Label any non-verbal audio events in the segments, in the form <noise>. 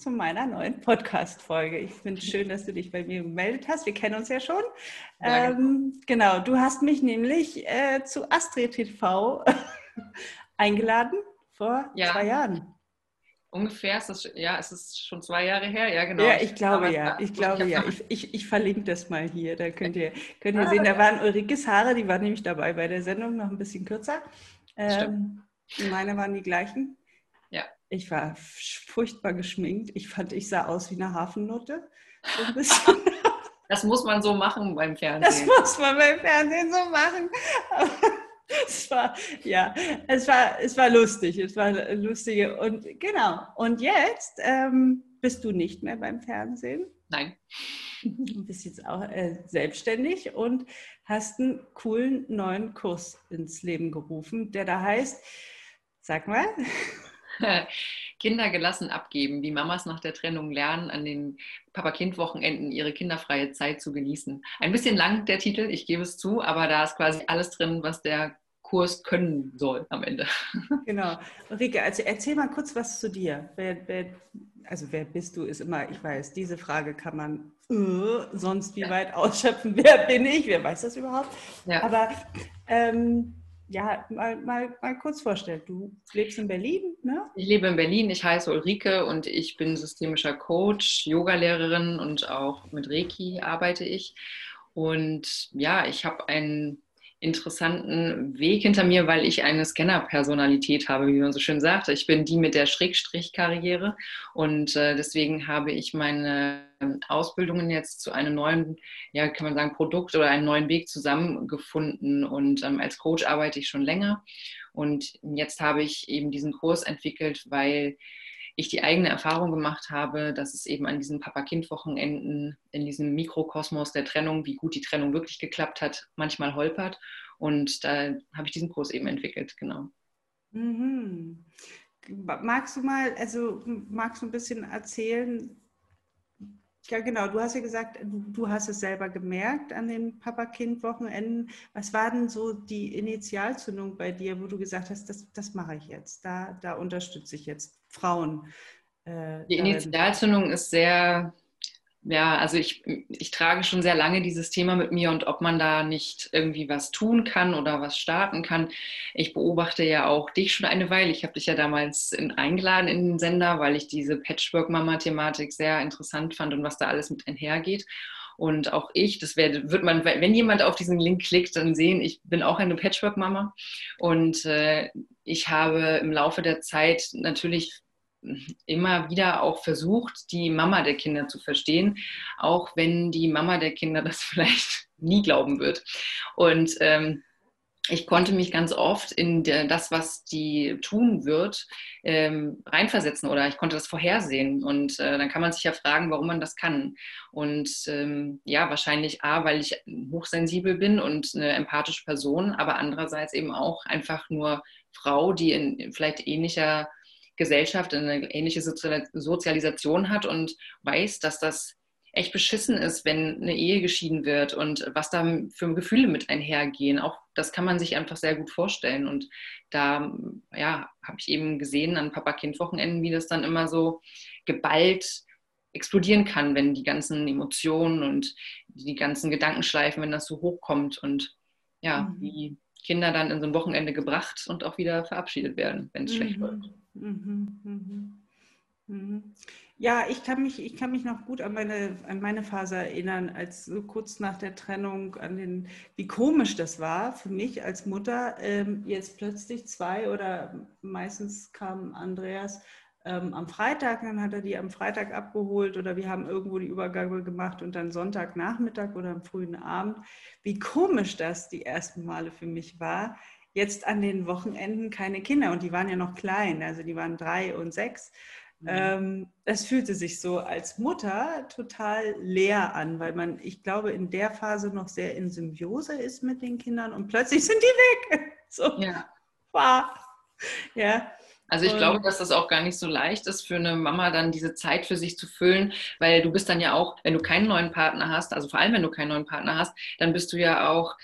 zu meiner neuen Podcast-Folge. Ich finde es schön, dass du dich bei mir gemeldet hast. Wir kennen uns ja schon. Ähm, genau, du hast mich nämlich äh, zu Astrid TV <laughs> eingeladen vor ja. zwei Jahren. Ungefähr ist das, ja, es ist schon zwei Jahre her, ja, genau. Ja, ich glaube Aber ja, ich glaube ja. Ich, ich, ich, verlinke das mal hier, da könnt ihr, könnt ihr ah, sehen. Da waren Ulrikes Haare, die waren nämlich dabei bei der Sendung, noch ein bisschen kürzer. Ähm, meine waren die gleichen. Ich war furchtbar geschminkt. Ich fand, ich sah aus wie eine Hafennutte. So <laughs> das muss man so machen beim Fernsehen. Das muss man beim Fernsehen so machen. es war, ja, es war, es war lustig. Es war lustige. Und genau. Und jetzt ähm, bist du nicht mehr beim Fernsehen. Nein. Du bist jetzt auch äh, selbstständig und hast einen coolen neuen Kurs ins Leben gerufen, der da heißt, sag mal. <laughs> Kinder gelassen abgeben, wie Mamas nach der Trennung lernen, an den Papa-Kind-Wochenenden ihre kinderfreie Zeit zu genießen. Ein bisschen lang der Titel, ich gebe es zu, aber da ist quasi alles drin, was der Kurs können soll am Ende. <laughs> Genau. Rike, also erzähl mal kurz was zu dir. Wer, wer, also wer bist du, ist immer, ich weiß, diese Frage kann man uh, sonst wie ja. weit ausschöpfen. <laughs> Wer bin ich? Wer weiß das überhaupt? Ja. Aber ähm, ja, mal, mal, mal kurz vorstellen. Du lebst in Berlin, ne? Ich lebe in Berlin. Ich heiße Ulrike und ich bin systemischer Coach, Yogalehrerin und auch mit Reiki arbeite ich. Und ja, ich habe einen interessanten Weg hinter mir, weil ich eine Scanner-Personalität habe, wie man so schön sagt. Ich bin die mit der Schrägstrich-Karriere und äh, deswegen habe ich meine Ausbildungen jetzt zu einem neuen, ja, kann man sagen, Produkt oder einen neuen Weg zusammengefunden und ähm, als Coach arbeite ich schon länger und jetzt habe ich eben diesen Kurs entwickelt, weil ich die eigene Erfahrung gemacht habe, dass es eben an diesen Papa-Kind-Wochenenden, in diesem Mikrokosmos der Trennung, wie gut die Trennung wirklich geklappt hat, manchmal holpert. Und da habe ich diesen Kurs eben entwickelt, genau. Mhm. Magst du mal, also magst du ein bisschen erzählen, ja, genau. Du hast ja gesagt, du hast es selber gemerkt an den Papa-Kind-Wochenenden. Was war denn so die Initialzündung bei dir, wo du gesagt hast, das, das mache ich jetzt, da, da unterstütze ich jetzt Frauen? Äh, die Initialzündung ist sehr ja, also ich, ich trage schon sehr lange dieses Thema mit mir und ob man da nicht irgendwie was tun kann oder was starten kann. Ich beobachte ja auch dich schon eine Weile. Ich habe dich ja damals in, eingeladen in den Sender, weil ich diese Patchwork-Mama-Thematik sehr interessant fand und was da alles mit einhergeht. Und auch ich, das wär, wird man, wenn jemand auf diesen Link klickt, dann sehen, ich bin auch eine Patchwork-Mama. Und äh, ich habe im Laufe der Zeit natürlich immer wieder auch versucht, die Mama der Kinder zu verstehen, auch wenn die Mama der Kinder <laughs> das vielleicht nie glauben wird. Und ähm, ich konnte mich ganz oft in das, was die tun wird, ähm, reinversetzen oder ich konnte das vorhersehen. Und äh, dann kann man sich ja fragen, warum man das kann. Und ähm, ja, wahrscheinlich A, weil ich hochsensibel bin und eine empathische Person, aber andererseits eben auch einfach nur Frau, die in vielleicht ähnlicher Gesellschaft eine ähnliche Sozialisation hat und weiß, dass das echt beschissen ist, wenn eine Ehe geschieden wird und was da für Gefühle mit einhergehen. Auch das kann man sich einfach sehr gut vorstellen. Und da ja, habe ich eben gesehen an Papa-Kind-Wochenenden, wie das dann immer so geballt explodieren kann, wenn die ganzen Emotionen und die ganzen Gedankenschleifen, wenn das so hochkommt und ja, mhm. wie Kinder dann in so ein Wochenende gebracht und auch wieder verabschiedet werden, wenn es mhm. schlecht läuft. Mhm, mhm, mhm. Ja, ich kann mich, ich kann mich noch gut an meine, an meine Phase erinnern, als so kurz nach der Trennung, an den, wie komisch das war für mich als Mutter, ähm, jetzt plötzlich zwei oder meistens kam Andreas ähm, am Freitag, dann hat er die am Freitag abgeholt oder wir haben irgendwo die Übergabe gemacht und dann Sonntagnachmittag oder am frühen Abend. Wie komisch das die ersten Male für mich war, jetzt an den Wochenenden keine Kinder und die waren ja noch klein, also die waren drei und sechs. Mhm. Ähm, es fühlte sich so als Mutter total leer an, weil man, ich glaube, in der Phase noch sehr in Symbiose ist mit den Kindern und plötzlich sind die weg. <laughs> So, ja. War. Ja. Also ich glaube, dass das auch gar nicht so leicht ist für eine Mama dann diese Zeit für sich zu füllen, weil du bist dann ja auch, wenn du keinen neuen Partner hast, also vor allem wenn du keinen neuen Partner hast, dann bist du ja auch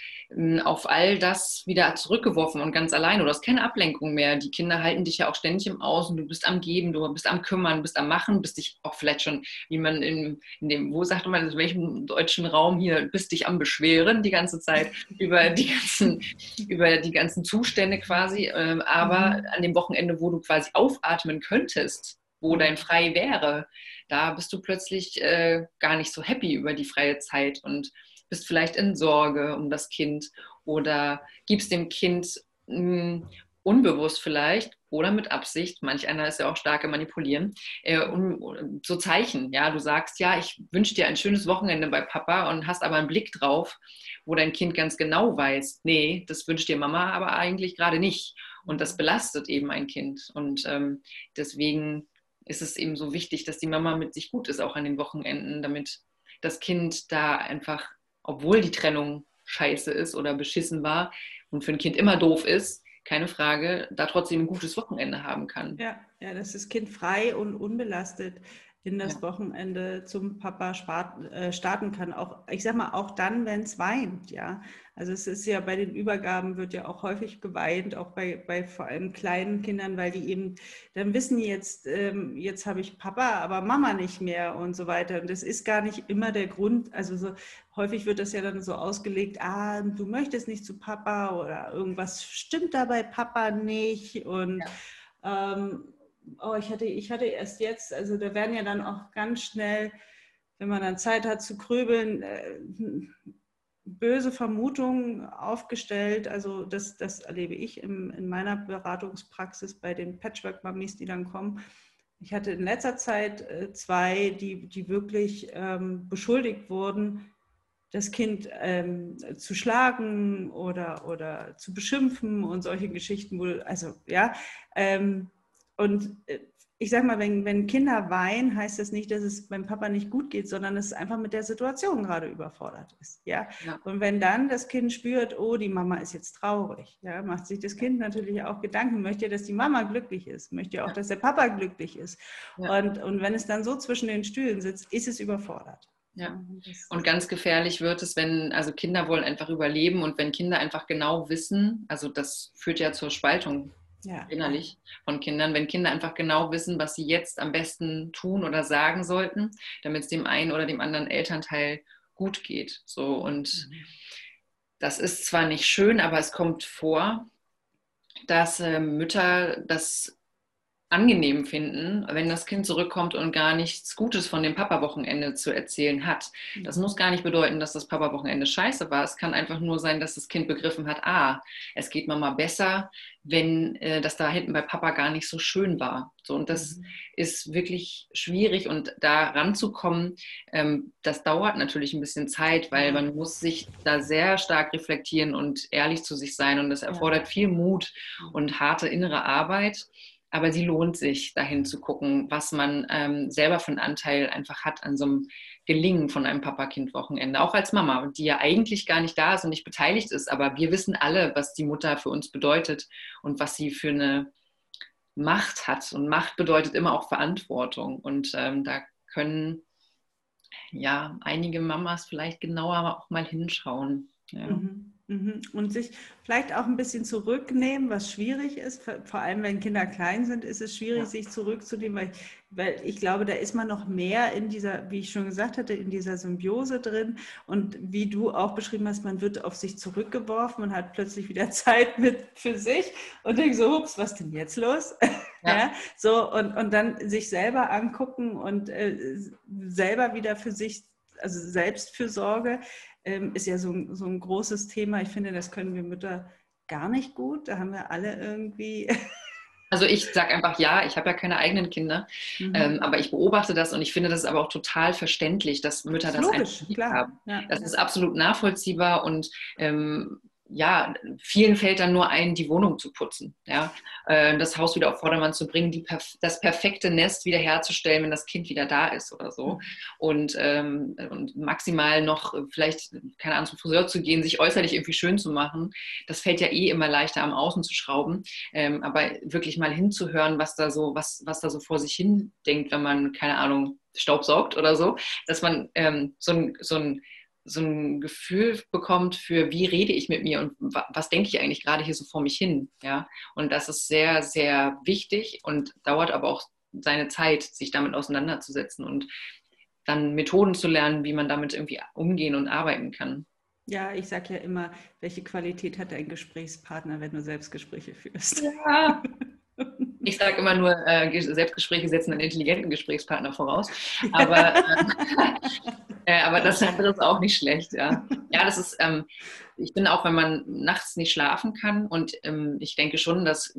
auf all das wieder zurückgeworfen und ganz allein. Du hast keine Ablenkung mehr. Die Kinder halten dich ja auch ständig im Außen. Du bist am Geben, du bist am Kümmern, bist am Machen, bist dich auch vielleicht schon, wie man in, in dem, wo sagt man, in welchem deutschen Raum hier, bist dich am Beschweren die ganze Zeit <laughs> über die ganzen, über die ganzen Zustände quasi. Ähm, aber mhm. an dem Wochenende, wo du quasi aufatmen könntest, wo mhm. dein Frei wäre, da bist du plötzlich äh, gar nicht so happy über die freie Zeit und bist vielleicht in Sorge um das Kind oder gibst dem Kind mh, hm, unbewusst vielleicht oder mit Absicht, manch einer ist ja auch stark im Manipulieren, äh, um, so Zeichen. Ja, du sagst, ja, ich wünsche dir ein schönes Wochenende bei Papa und hast aber einen Blick drauf, wo dein Kind ganz genau weiß, nee, das wünscht dir Mama aber eigentlich gerade nicht. Und das belastet eben ein Kind. Und ähm, deswegen ist es eben so wichtig, dass die Mama mit sich gut ist, auch an den Wochenenden, damit das Kind da einfach obwohl die Trennung scheiße ist oder beschissen war und für ein Kind immer doof ist, keine Frage, da trotzdem ein gutes Wochenende haben kann. Ja, ja das Kind frei und unbelastet in das ja. Wochenende zum Papa äh, starten kann. Auch, ich sag mal, auch dann, wenn es weint, ja. Also es ist ja bei den Übergaben wird ja auch häufig geweint, auch bei, bei vor allem kleinen Kindern, weil die eben dann wissen jetzt, ähm, jetzt habe ich Papa, aber Mama nicht mehr und so weiter. Und das ist gar nicht immer der Grund. Also so häufig wird das ja dann so ausgelegt, ah, du möchtest nicht zu Papa oder irgendwas stimmt da bei Papa nicht und ja. ähm, oh, ich hatte, ich hatte erst jetzt, also da werden ja dann auch ganz schnell, wenn man dann Zeit hat zu grübeln, äh, böse Vermutungen aufgestellt. Also das, das erlebe ich im, in meiner Beratungspraxis bei den Patchwork-Mamis, die dann kommen. Ich hatte in letzter Zeit äh, zwei, die, die wirklich ähm, beschuldigt wurden, das Kind ähm, zu schlagen oder, oder zu beschimpfen und solche Geschichten. Wo, also ja, ähm, und äh, ich sage mal, wenn, wenn Kinder weinen, heißt das nicht, dass es beim Papa nicht gut geht, sondern es einfach mit der Situation gerade überfordert ist. Ja? ja? Und wenn dann das Kind spürt, oh, die Mama ist jetzt traurig, ja, macht sich das Kind natürlich auch Gedanken, möchte, dass die Mama glücklich ist, möchte auch, dass der Papa glücklich ist. Ja. Und, und wenn es dann so zwischen den Stühlen sitzt, ist es überfordert. Ja. Und ganz gefährlich wird es, wenn, also Kinder wollen einfach überleben und wenn Kinder einfach genau wissen, also das führt ja zur Spaltung ja. innerlich von Kindern, wenn Kinder einfach genau wissen, was sie jetzt am besten tun oder sagen sollten, damit es dem einen oder dem anderen Elternteil gut geht. So und mhm. das ist zwar nicht schön, aber es kommt vor, dass äh, Mütter das angenehm finden, wenn das Kind zurückkommt und gar nichts Gutes von dem Papa-Wochenende zu erzählen hat. Das muss gar nicht bedeuten, dass das Papa-Wochenende scheiße war. Es kann einfach nur sein, dass das Kind begriffen hat, ah, es geht Mama besser, wenn äh, das da hinten bei Papa gar nicht so schön war. So, und das mhm. ist wirklich schwierig und da ranzukommen, ähm, das dauert natürlich ein bisschen Zeit, weil man muss sich da sehr stark reflektieren und ehrlich zu sich sein und das erfordert viel Mut und harte innere Arbeit aber sie lohnt sich, dahin zu gucken, was man ähm, selber für einen Anteil einfach hat an so einem Gelingen von einem Papa-Kind-Wochenende. Auch als Mama, die ja eigentlich gar nicht da ist und nicht beteiligt ist, aber wir wissen alle, was die Mutter für uns bedeutet und was sie für eine Macht hat. Und Macht bedeutet immer auch Verantwortung. Und ähm, da können ja einige Mamas vielleicht genauer auch mal hinschauen. Ja. Mhm. Mhm. Und sich vielleicht auch ein bisschen zurücknehmen, was schwierig ist. Vor allem, wenn Kinder klein sind, ist es schwierig, ja. sich zurückzunehmen, weil, weil ich glaube, da ist man noch mehr in dieser, wie ich schon gesagt hatte, in dieser Symbiose drin. Und wie du auch beschrieben hast, man wird auf sich zurückgeworfen und hat plötzlich wieder <laughs> Zeit mit für sich und denkt so, ups, was denn jetzt los? <laughs> Ja. ja. so, und, und dann sich selber angucken und äh, selber wieder für sich also Selbstfürsorge ähm, ist ja so, so ein großes Thema. Ich finde, das können wir Mütter gar nicht gut. Da haben wir alle irgendwie. <laughs> Also ich sage einfach ja, ich habe ja keine eigenen Kinder, mhm. ähm, aber ich beobachte das und ich finde das ist aber auch total verständlich, dass Mütter das, das logisch, klar. haben. Ja, das ja. ist absolut nachvollziehbar und ähm, ja, vielen fällt dann nur ein, die Wohnung zu putzen, ja, äh, das Haus wieder auf Vordermann zu bringen, die, das perfekte Nest wieder herzustellen, wenn das Kind wieder da ist oder so. Mhm. Und, ähm, und maximal noch vielleicht, keine Ahnung, zum Friseur zu gehen, sich äußerlich irgendwie schön zu machen. Das fällt ja eh immer leichter am Außen zu schrauben. Ähm, aber wirklich mal hinzuhören, was da so, was, was da so vor sich hin denkt, wenn man, keine Ahnung, Staub saugt oder so, dass man ähm, so ein, so ein so ein Gefühl bekommt für, wie rede ich mit mir und was denke ich eigentlich gerade hier so vor mich hin. Ja? Und das ist sehr, sehr wichtig und dauert aber auch seine Zeit, sich damit auseinanderzusetzen und dann Methoden zu lernen, wie man damit irgendwie umgehen und arbeiten kann. Ja, ich sage ja immer, welche Qualität hat dein Gesprächspartner, wenn du Selbstgespräche führst? Ja. <laughs> Ich sage immer nur, äh, Selbstgespräche setzen einen intelligenten Gesprächspartner voraus. Aber, äh, <laughs> äh, aber das andere ist auch nicht schlecht. Ja, ja das ist, ähm, ich bin auch, wenn man nachts nicht schlafen kann und ähm, ich denke schon, dass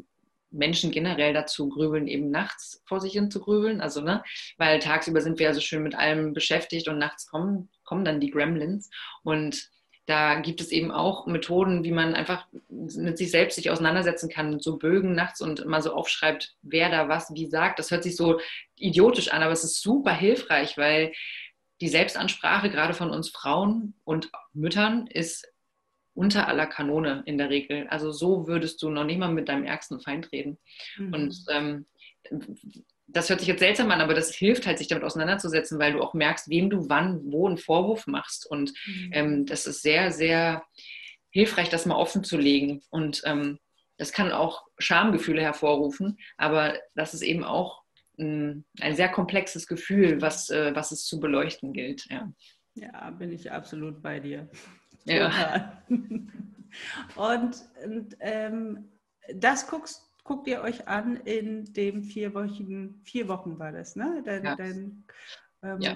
Menschen generell dazu grübeln, eben nachts vor sich hin zu grübeln. Also, ne, weil tagsüber sind wir ja so schön mit allem beschäftigt und nachts kommen, kommen dann die Gremlins. Und da gibt es eben auch Methoden, wie man einfach mit sich selbst sich auseinandersetzen kann, so Bögen nachts und mal so aufschreibt, wer da was wie sagt. Das hört sich so idiotisch an, aber es ist super hilfreich, weil die Selbstansprache gerade von uns Frauen und Müttern ist unter aller Kanone in der Regel. Also so würdest du noch nicht mal mit deinem ärgsten Feind reden. Mhm. Und ähm, das hört sich jetzt seltsam an, aber das hilft halt, sich damit auseinanderzusetzen, weil du auch merkst, wem du wann, wo einen Vorwurf machst. Und mhm. ähm, das ist sehr, sehr hilfreich, das mal offen zu legen. Und ähm, das kann auch Schamgefühle hervorrufen, aber das ist eben auch ein, ein sehr komplexes Gefühl, was, äh, was es zu beleuchten gilt. Ja. ja, bin ich absolut bei dir. Ja. <laughs> und, und ähm, das guckst guckt ihr euch an in dem vier Wochen, vier Wochen war das, ne? Dein, ja. Dein, ähm, ja.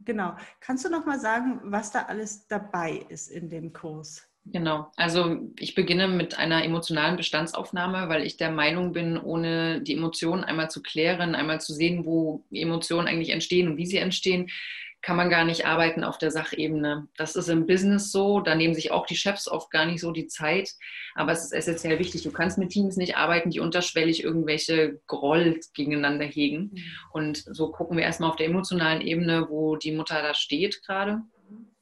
Genau. Kannst du noch mal sagen, was da alles dabei ist in dem Kurs? Genau, also ich beginne mit einer emotionalen Bestandsaufnahme, weil ich der Meinung bin, ohne die Emotionen einmal zu klären, einmal zu sehen, wo Emotionen eigentlich entstehen und wie sie entstehen, kann man gar nicht arbeiten auf der Sachebene. Das ist im Business so, da nehmen sich auch die Chefs oft gar nicht so die Zeit, aber es ist essentiell wichtig. Du kannst mit Teams nicht arbeiten, die unterschwellig irgendwelche Groll gegeneinander hegen. Mhm. Und so gucken wir erstmal auf der emotionalen Ebene, wo die Mutter da steht gerade.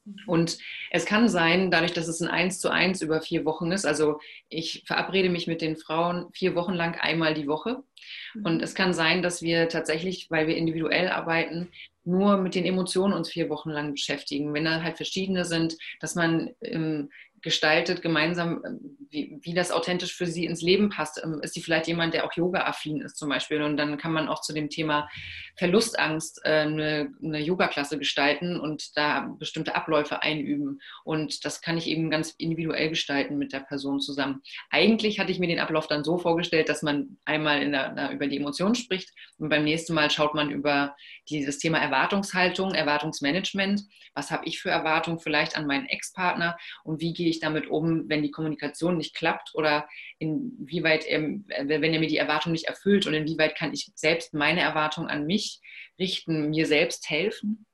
Mhm. Und es kann sein, dadurch, dass es ein Eins zu eins über vier Wochen ist, also ich verabrede mich mit den Frauen vier Wochen lang einmal die Woche. Und mhm. es kann sein, dass wir tatsächlich, weil wir individuell arbeiten, nur mit den Emotionen uns vier Wochen lang beschäftigen. Wenn da halt verschiedene sind, dass man ähm, gestaltet gemeinsam, äh, wie, wie, das authentisch für sie ins Leben passt. Ähm, ist sie vielleicht jemand, der auch Yoga-affin ist zum Beispiel? Und dann kann man auch zu dem Thema Verlustangst äh, eine, eine Yoga-Klasse gestalten und da bestimmte Abläufe einüben. Und das kann ich eben ganz individuell gestalten mit der Person zusammen. Eigentlich hatte ich mir den Ablauf dann so vorgestellt, dass man einmal der, na, über die Emotionen spricht und beim nächsten Mal schaut man über dieses Thema Erwartungshaltung, Erwartungsmanagement. Was habe ich für Erwartungen vielleicht an meinen Ex-Partner und wie gehe ich damit um, wenn die Kommunikation nicht klappt oder inwieweit, er, wenn er mir die Erwartung nicht erfüllt und inwieweit kann ich selbst meine Erwartung an mich richten, mir selbst helfen.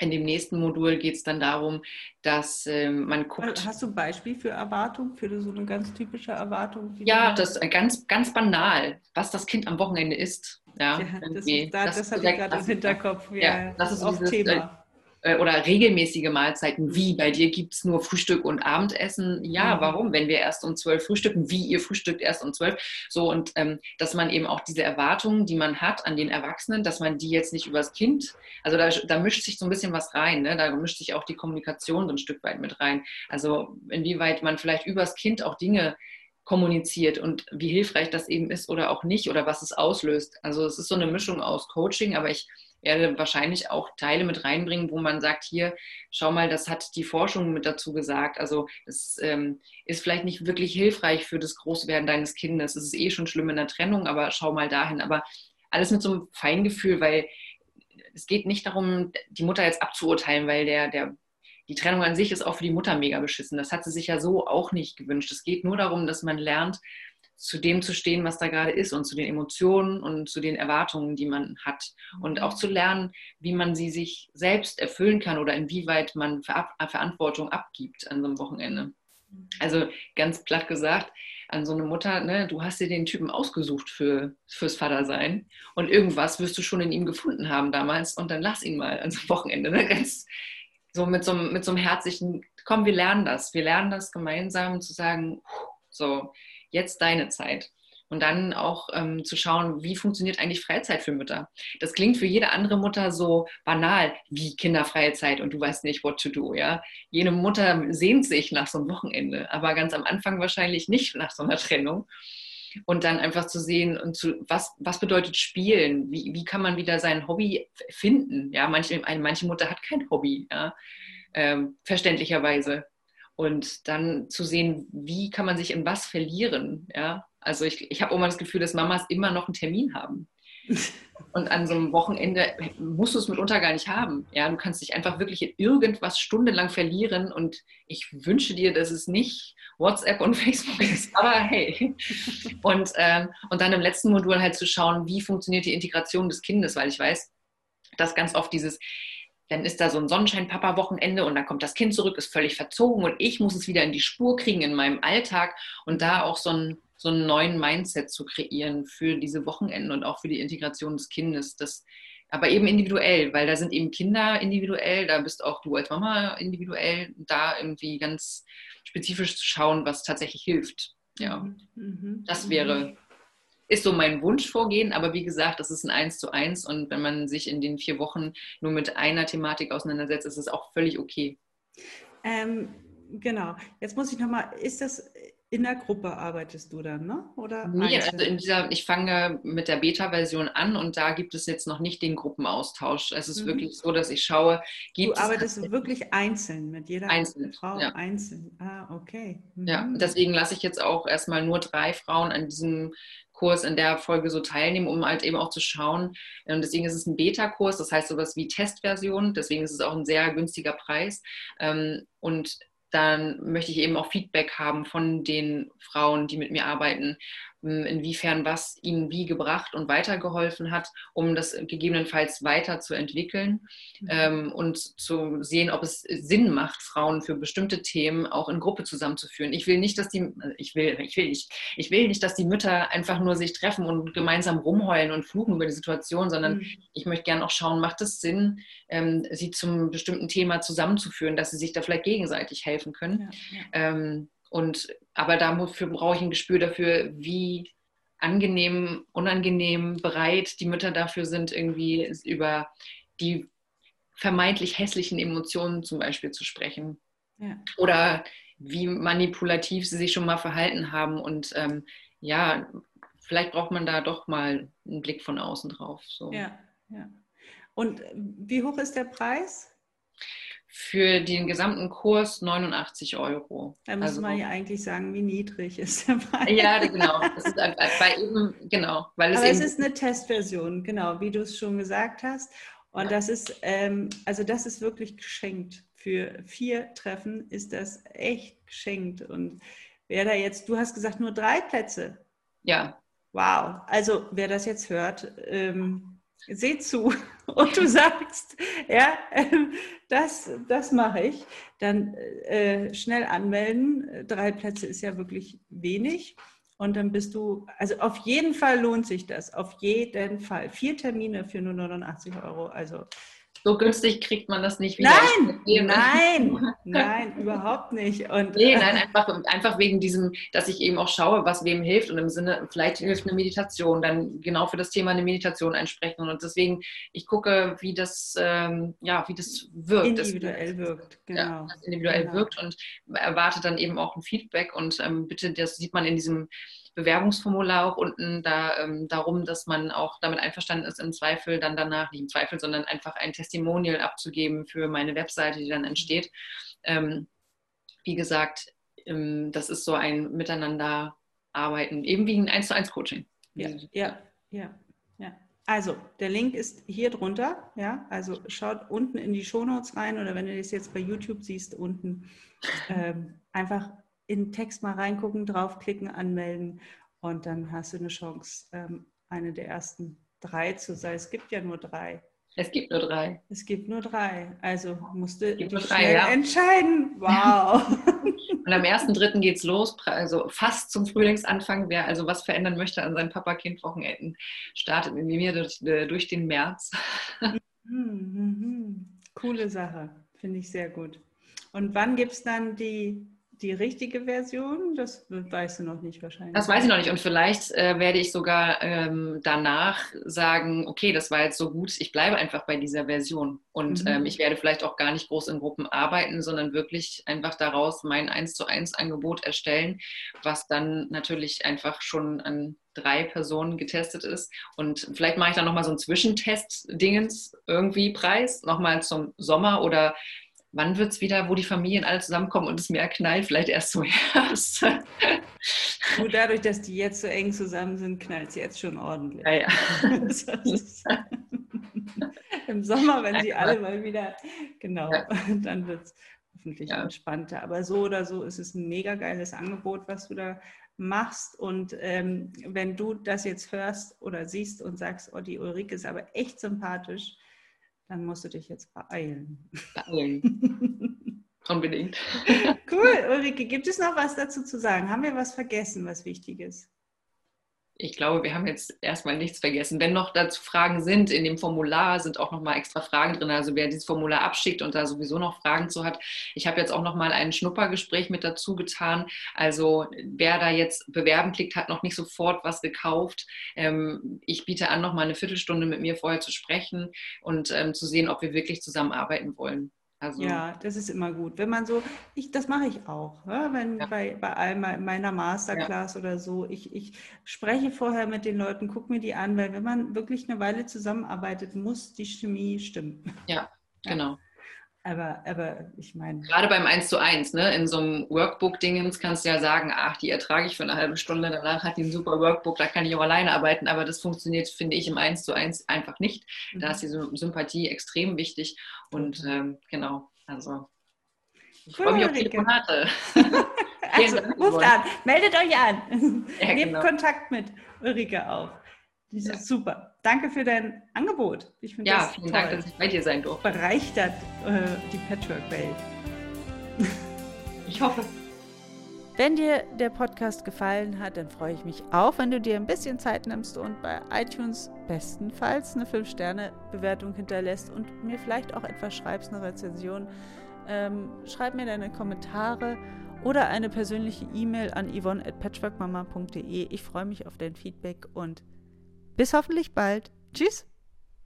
In dem nächsten Modul geht es dann darum, dass äh, man guckt. Hast du ein Beispiel für Erwartung, für so eine ganz typische Erwartung? Ja, das ganz, ganz banal, was das Kind am Wochenende isst. Ja, ja das, ist, da, das, das hatte ich gerade im Hinterkopf. Ja, ja das, ist auch Thema. Äh, oder regelmäßige Mahlzeiten, wie bei dir gibt es nur Frühstück und Abendessen. Ja, mhm. warum? Wenn wir erst um zwölf frühstücken, wie ihr frühstückt erst um zwölf. So und ähm, dass man eben auch diese Erwartungen, die man hat an den Erwachsenen, dass man die jetzt nicht übers Kind, also da, da mischt sich so ein bisschen was rein, ne? da mischt sich auch die Kommunikation so ein Stück weit mit rein. Also inwieweit man vielleicht übers Kind auch Dinge kommuniziert und wie hilfreich das eben ist oder auch nicht oder was es auslöst. Also es ist so eine Mischung aus Coaching, aber ich werde wahrscheinlich auch Teile mit reinbringen, wo man sagt, hier, schau mal, das hat die Forschung mit dazu gesagt. Also es ähm, ist vielleicht nicht wirklich hilfreich für das Großwerden deines Kindes. Es ist eh schon schlimm in der Trennung, aber schau mal dahin. Aber alles mit so einem Feingefühl, weil es geht nicht darum, die Mutter jetzt abzuurteilen, weil der, der die Trennung an sich ist auch für die Mutter mega beschissen. Das hat sie sich ja so auch nicht gewünscht. Es geht nur darum, dass man lernt, zu dem zu stehen, was da gerade ist und zu den Emotionen und zu den Erwartungen, die man hat. Und auch zu lernen, wie man sie sich selbst erfüllen kann oder inwieweit man Ver Verantwortung abgibt an so einem Wochenende. Also ganz platt gesagt, an so eine Mutter, ne, du hast dir den Typen ausgesucht für, fürs Vatersein und irgendwas wirst du schon in ihm gefunden haben damals und dann lass ihn mal ans Wochenende. Ne? Ganz so mit so, mit so einem herzlichen, komm, wir lernen das. Wir lernen das gemeinsam zu sagen, so, jetzt deine Zeit und dann auch ähm, zu schauen, wie funktioniert eigentlich Freizeit für Mütter. Das klingt für jede andere Mutter so banal wie kinderfreie Zeit und du weißt nicht, what to do. Ja? Jede Mutter sehnt sich nach so einem Wochenende, aber ganz am Anfang wahrscheinlich nicht nach so einer Trennung. Und dann einfach zu sehen, und zu, was, was bedeutet Spielen? Wie, wie kann man wieder sein Hobby finden? Ja, manche, manche Mutter hat kein Hobby, ja? Ähm, verständlicherweise. Und dann zu sehen, wie kann man sich in was verlieren, ja, also ich, ich habe immer das Gefühl, dass Mamas immer noch einen Termin haben. <laughs> Und an so einem Wochenende musst du es mitunter gar nicht haben. Ja, du kannst dich einfach wirklich in irgendwas stundenlang verlieren. Und ich wünsche dir, dass es nicht WhatsApp und <laughs> Facebook ist. Aber hey. Und, ähm, und dann im letzten Modul halt zu schauen, wie funktioniert die Integration des Kindes, weil ich weiß, dass ganz oft dieses, dann ist da so ein Sonnenschein-Papa-Wochenende und dann kommt das Kind zurück, ist völlig verzogen und ich muss es wieder in die Spur kriegen in meinem Alltag und da auch so ein so einen neuen Mindset zu kreieren für diese Wochenenden und auch für die Integration des Kindes. Das, aber eben individuell, weil da sind eben Kinder individuell, da bist auch du als Mama individuell, da irgendwie ganz spezifisch zu schauen, was tatsächlich hilft. Ja, mhm. mhm. das wäre, ist so mein Wunschvorgehen, aber wie gesagt, das ist ein Eins zu eins und wenn man sich in den vier Wochen nur mit einer Thematik auseinandersetzt, ist es auch völlig okay. Ähm, genau. Jetzt muss ich nochmal, ist das in der Gruppe arbeitest du dann, ne? Oder nee, also in dieser, ich fange mit der Beta-Version an und da gibt es jetzt noch nicht den Gruppenaustausch. Es ist mhm. wirklich so, dass ich schaue, gibt Du arbeitest es wirklich einzeln mit jeder einzeln, Frau ja. einzeln. Ah, okay. Mhm. Ja, deswegen lasse ich jetzt auch erstmal nur drei Frauen an diesem Kurs in der Folge so teilnehmen, um halt eben auch zu schauen. Und deswegen ist es ein Beta-Kurs, das heißt sowas wie Testversion, deswegen ist es auch ein sehr günstiger Preis. Ähm, und dann möchte ich eben auch Feedback haben von den Frauen, die mit mir arbeiten, inwiefern was ihnen wie gebracht und weitergeholfen hat, um das gegebenenfalls weiterzuentwickeln mhm. ähm, und zu sehen, ob es Sinn macht, Frauen für bestimmte Themen auch in Gruppe zusammenzuführen. Ich will nicht, dass die, ich will, ich will nicht, ich will nicht, dass die Mütter einfach nur sich treffen und gemeinsam rumheulen und fluchen über die Situation, sondern mhm. ich möchte gerne auch schauen, macht es Sinn, ähm, sie zum bestimmten Thema zusammenzuführen, dass sie sich da vielleicht gegenseitig helfen können. Ja, ja. Ähm, und, aber dafür brauche ich ein Gespür dafür, wie angenehm, unangenehm, bereit die Mütter dafür sind, irgendwie über die vermeintlich hässlichen Emotionen zum Beispiel zu sprechen. Ja. Oder wie manipulativ sie sich schon mal verhalten haben. Und ähm, ja, vielleicht braucht man da doch mal einen Blick von außen drauf. So. Ja, ja. Und wie hoch ist der Preis? Für den gesamten Kurs 89 Euro. Da muss also, man ja eigentlich sagen, wie niedrig ist der Preis. Ja, genau. Das ist bei eben, genau. Weil es Aber es ist eine Testversion, genau, wie du es schon gesagt hast. Und ja. das ist, ähm, also das ist wirklich geschenkt. Für vier Treffen ist das echt geschenkt. Und wer da jetzt, du hast gesagt, nur drei Plätze. Ja. Wow. Also wer das jetzt hört, ähm, seh zu <laughs> und du sagst, ja, ähm, das, das mache ich, dann äh, schnell anmelden. Drei Plätze ist ja wirklich wenig. Und dann bist du, also auf jeden Fall lohnt sich das, auf jeden Fall. Vier Termine für nur 89 Euro. Also so günstig kriegt man das nicht wieder. Nein, nein, <laughs> nein, überhaupt nicht. Und, nee, nein, einfach, einfach wegen diesem, dass ich eben auch schaue, was wem hilft und im Sinne, vielleicht hilft eine Meditation, dann genau für das Thema eine Meditation einsprechen und deswegen, ich gucke, wie das, ähm, ja, wie das wirkt. Individuell das, wirkt, genau. Ja, individuell genau. wirkt und erwartet dann eben auch ein Feedback und ähm, bitte, das sieht man in diesem Bewerbungsformular auch unten da, ähm, darum, dass man auch damit einverstanden ist, im Zweifel dann danach, nicht im Zweifel, sondern einfach ein Testimonial abzugeben für meine Webseite, die dann entsteht. Ähm, wie gesagt, ähm, das ist so ein Miteinander arbeiten, eben wie ein 1 zu 1 Coaching. Ja, ja, ja, ja. Also, der Link ist hier drunter, ja. Also schaut unten in die Shownotes rein oder wenn du das jetzt bei YouTube siehst, unten ähm, einfach in den Text mal reingucken, draufklicken, anmelden und dann hast du eine Chance, ähm, eine der ersten drei zu sein. Es gibt ja nur drei. Es gibt nur drei. Es gibt nur drei. Also musste du schnell ja. entscheiden. <laughs> Wow. Und am 1.3. geht es los, also fast zum Frühlingsanfang. Wer also was verändern möchte an seinen Papa-Kind-Wochenenden, startet mit mir durch, äh, durch den März. Coole Sache, finde ich sehr gut. Und wann gibt es dann die die richtige Version? Das weißt du noch nicht wahrscheinlich. Das weiß ich noch nicht. Und vielleicht äh, werde ich sogar ähm, danach sagen, okay, das war jetzt so gut, ich bleibe einfach bei dieser Version. Und mhm. ähm, ich werde vielleicht auch gar nicht groß in Gruppen arbeiten, sondern wirklich einfach daraus mein 1 zu 1 Angebot erstellen, was dann natürlich einfach schon an drei Personen getestet ist. Und vielleicht mache ich dann nochmal so einen Zwischentest-Dingens irgendwie Preis, nochmal zum Sommer oder wann wird es wieder, wo die Familien alle zusammenkommen und es mehr knallt? Vielleicht erst zum <laughs> Herbst. Nur dadurch, dass die jetzt so eng zusammen sind, knallt es jetzt schon ordentlich. Ja, ja. <laughs> Im Sommer, wenn sie alle mal wieder, genau, ja. <laughs> dann wird es hoffentlich entspannter. Aber so oder so ist es ein mega geiles Angebot, was du da machst. Und ähm, wenn du das jetzt hörst oder siehst und sagst, oh, die Ulrike ist aber echt sympathisch, dann musst du dich jetzt beeilen. Beeilen. <laughs> Unbedingt. Cool, Ulrike, gibt es noch was dazu zu sagen? Haben wir was vergessen, was wichtig ist? Ich glaube, wir haben jetzt erstmal nichts vergessen. Wenn noch dazu Fragen sind, in dem Formular sind auch nochmal extra Fragen drin. Also wer dieses Formular abschickt und da sowieso noch Fragen zu hat. Ich habe jetzt auch nochmal ein Schnuppergespräch mit dazu getan. Also wer da jetzt bewerben klickt, hat noch nicht sofort was gekauft. Ähm, ich biete an, nochmal eine Viertelstunde mit mir vorher zu sprechen und ähm, zu sehen, ob wir wirklich zusammenarbeiten wollen. Also, ja, das ist immer gut. Wenn man so, ich, das mache ich auch, ja, wenn ja. bei, bei all meiner Masterclass ja. oder so, ich, ich spreche vorher mit den Leuten, gucke mir die an, weil wenn man wirklich eine Weile zusammenarbeitet, muss die Chemie stimmen. Ja, <laughs> genau. Aber, aber ich meine. Gerade beim 1 zu 1, ne? in so einem Workbook-Dingens kannst du ja sagen, ach, die ertrage ich für eine halbe Stunde, danach hat die ein super Workbook, da kann ich auch alleine arbeiten. Aber das funktioniert, finde ich, im 1 zu 1 einfach nicht. Mhm. Da ist die Sympathie extrem wichtig. Und ähm, genau, also ich freue mich auf Telefonate. <laughs> also, ruft an, meldet euch an. Ja, Nehmt genau. Kontakt mit Ulrike auf. Das ist ja. super. Danke für dein Angebot. Ich ja, das vielen toll. Dank, dass ich bei dir sein durfte. Bereichert äh, die Patchwork-Welt. <laughs> Ich hoffe. Wenn dir der Podcast gefallen hat, dann freue ich mich auch, wenn du dir ein bisschen Zeit nimmst und bei iTunes bestenfalls eine 5-Sterne-Bewertung hinterlässt und mir vielleicht auch etwas schreibst, eine Rezension. Ähm, schreib mir deine Kommentare oder eine persönliche E-Mail an yvonne.patchworkmama.de. Ich freue mich auf dein Feedback und bis hoffentlich bald. Tschüss.